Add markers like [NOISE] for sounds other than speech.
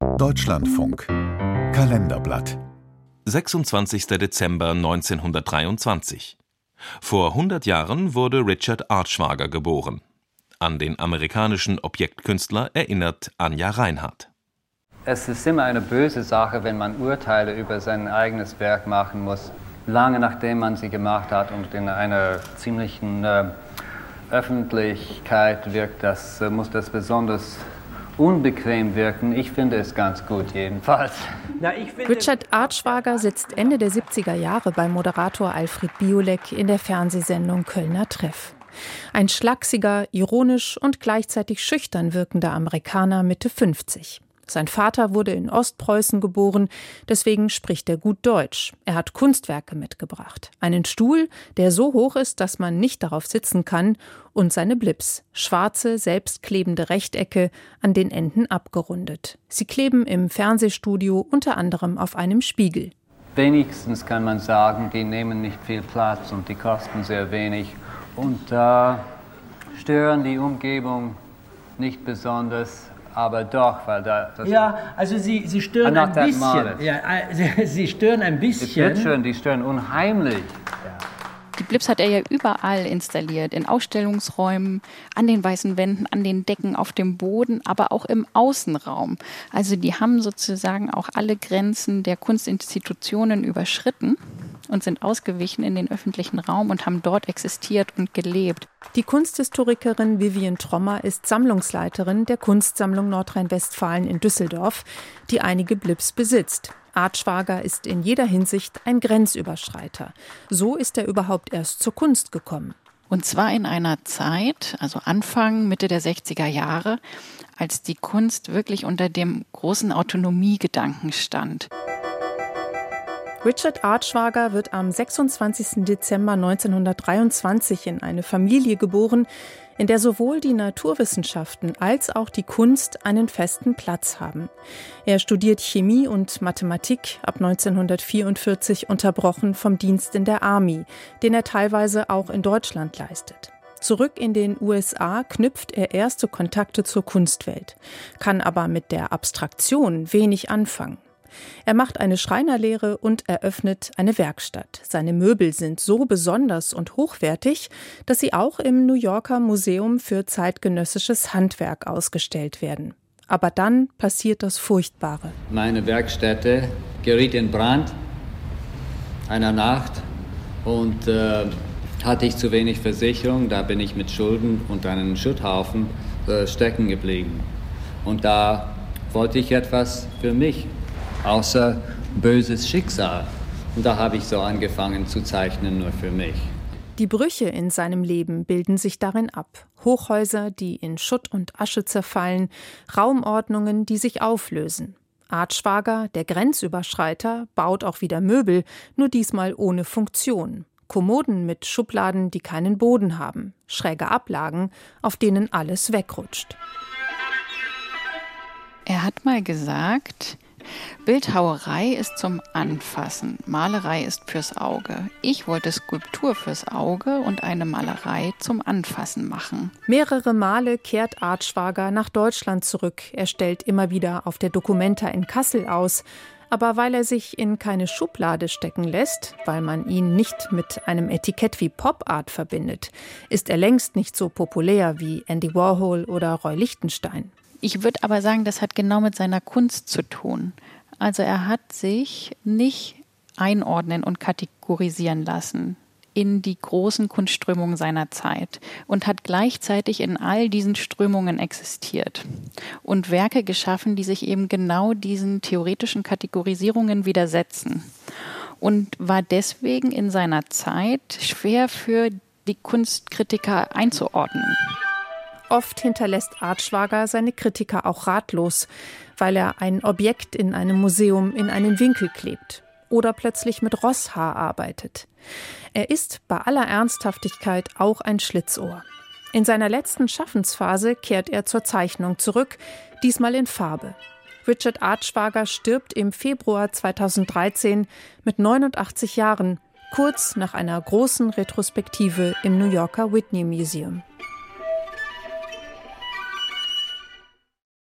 Deutschlandfunk Kalenderblatt 26. Dezember 1923. Vor 100 Jahren wurde Richard Archwager geboren. An den amerikanischen Objektkünstler erinnert Anja Reinhardt. Es ist immer eine böse Sache, wenn man Urteile über sein eigenes Werk machen muss, lange nachdem man sie gemacht hat und in einer ziemlichen äh, Öffentlichkeit wirkt. Das äh, muss das besonders unbequem wirken. Ich finde es ganz gut jedenfalls. Na, Richard Artschwager sitzt Ende der 70er Jahre bei Moderator Alfred Biolek in der Fernsehsendung Kölner Treff. Ein schlachsiger, ironisch und gleichzeitig schüchtern wirkender Amerikaner Mitte 50. Sein Vater wurde in Ostpreußen geboren, deswegen spricht er gut Deutsch. Er hat Kunstwerke mitgebracht. Einen Stuhl, der so hoch ist, dass man nicht darauf sitzen kann, und seine Blips, schwarze, selbstklebende Rechtecke, an den Enden abgerundet. Sie kleben im Fernsehstudio unter anderem auf einem Spiegel. Wenigstens kann man sagen, die nehmen nicht viel Platz und die kosten sehr wenig und äh, stören die Umgebung nicht besonders aber doch, weil da. ja, also sie, sie stören ein bisschen. Ja, sie, [LAUGHS] sie, stören ein bisschen. Die Bildschirme, die stören unheimlich. Ja. Die Blips hat er ja überall installiert, in Ausstellungsräumen, an den weißen Wänden, an den Decken, auf dem Boden, aber auch im Außenraum. Also die haben sozusagen auch alle Grenzen der Kunstinstitutionen überschritten und sind ausgewichen in den öffentlichen Raum und haben dort existiert und gelebt. Die Kunsthistorikerin Vivian Trommer ist Sammlungsleiterin der Kunstsammlung Nordrhein-Westfalen in Düsseldorf, die einige Blips besitzt. Artschwager ist in jeder Hinsicht ein Grenzüberschreiter. So ist er überhaupt erst zur Kunst gekommen. Und zwar in einer Zeit, also Anfang, Mitte der 60er Jahre, als die Kunst wirklich unter dem großen Autonomiegedanken stand. Richard Artschwager wird am 26. Dezember 1923 in eine Familie geboren, in der sowohl die Naturwissenschaften als auch die Kunst einen festen Platz haben. Er studiert Chemie und Mathematik ab 1944 unterbrochen vom Dienst in der Army, den er teilweise auch in Deutschland leistet. Zurück in den USA knüpft er erste Kontakte zur Kunstwelt, kann aber mit der Abstraktion wenig anfangen. Er macht eine Schreinerlehre und eröffnet eine Werkstatt. Seine Möbel sind so besonders und hochwertig, dass sie auch im New Yorker Museum für zeitgenössisches Handwerk ausgestellt werden. Aber dann passiert das Furchtbare. Meine Werkstätte geriet in Brand einer Nacht und äh, hatte ich zu wenig Versicherung. Da bin ich mit Schulden und einem Schutthaufen äh, stecken geblieben. Und da wollte ich etwas für mich außer böses Schicksal. Und da habe ich so angefangen zu zeichnen, nur für mich. Die Brüche in seinem Leben bilden sich darin ab. Hochhäuser, die in Schutt und Asche zerfallen, Raumordnungen, die sich auflösen. Artschwager, der Grenzüberschreiter, baut auch wieder Möbel, nur diesmal ohne Funktion. Kommoden mit Schubladen, die keinen Boden haben, schräge Ablagen, auf denen alles wegrutscht. Er hat mal gesagt, Bildhauerei ist zum Anfassen, Malerei ist fürs Auge. Ich wollte Skulptur fürs Auge und eine Malerei zum Anfassen machen. Mehrere Male kehrt Artschwager nach Deutschland zurück. Er stellt immer wieder auf der Documenta in Kassel aus. Aber weil er sich in keine Schublade stecken lässt, weil man ihn nicht mit einem Etikett wie Pop Art verbindet, ist er längst nicht so populär wie Andy Warhol oder Roy Lichtenstein. Ich würde aber sagen, das hat genau mit seiner Kunst zu tun. Also er hat sich nicht einordnen und kategorisieren lassen in die großen Kunstströmungen seiner Zeit und hat gleichzeitig in all diesen Strömungen existiert und Werke geschaffen, die sich eben genau diesen theoretischen Kategorisierungen widersetzen und war deswegen in seiner Zeit schwer für die Kunstkritiker einzuordnen. Oft hinterlässt Artschwager seine Kritiker auch ratlos, weil er ein Objekt in einem Museum in einen Winkel klebt oder plötzlich mit Rosshaar arbeitet. Er ist bei aller Ernsthaftigkeit auch ein Schlitzohr. In seiner letzten Schaffensphase kehrt er zur Zeichnung zurück, diesmal in Farbe. Richard Artschwager stirbt im Februar 2013 mit 89 Jahren, kurz nach einer großen Retrospektive im New Yorker Whitney Museum.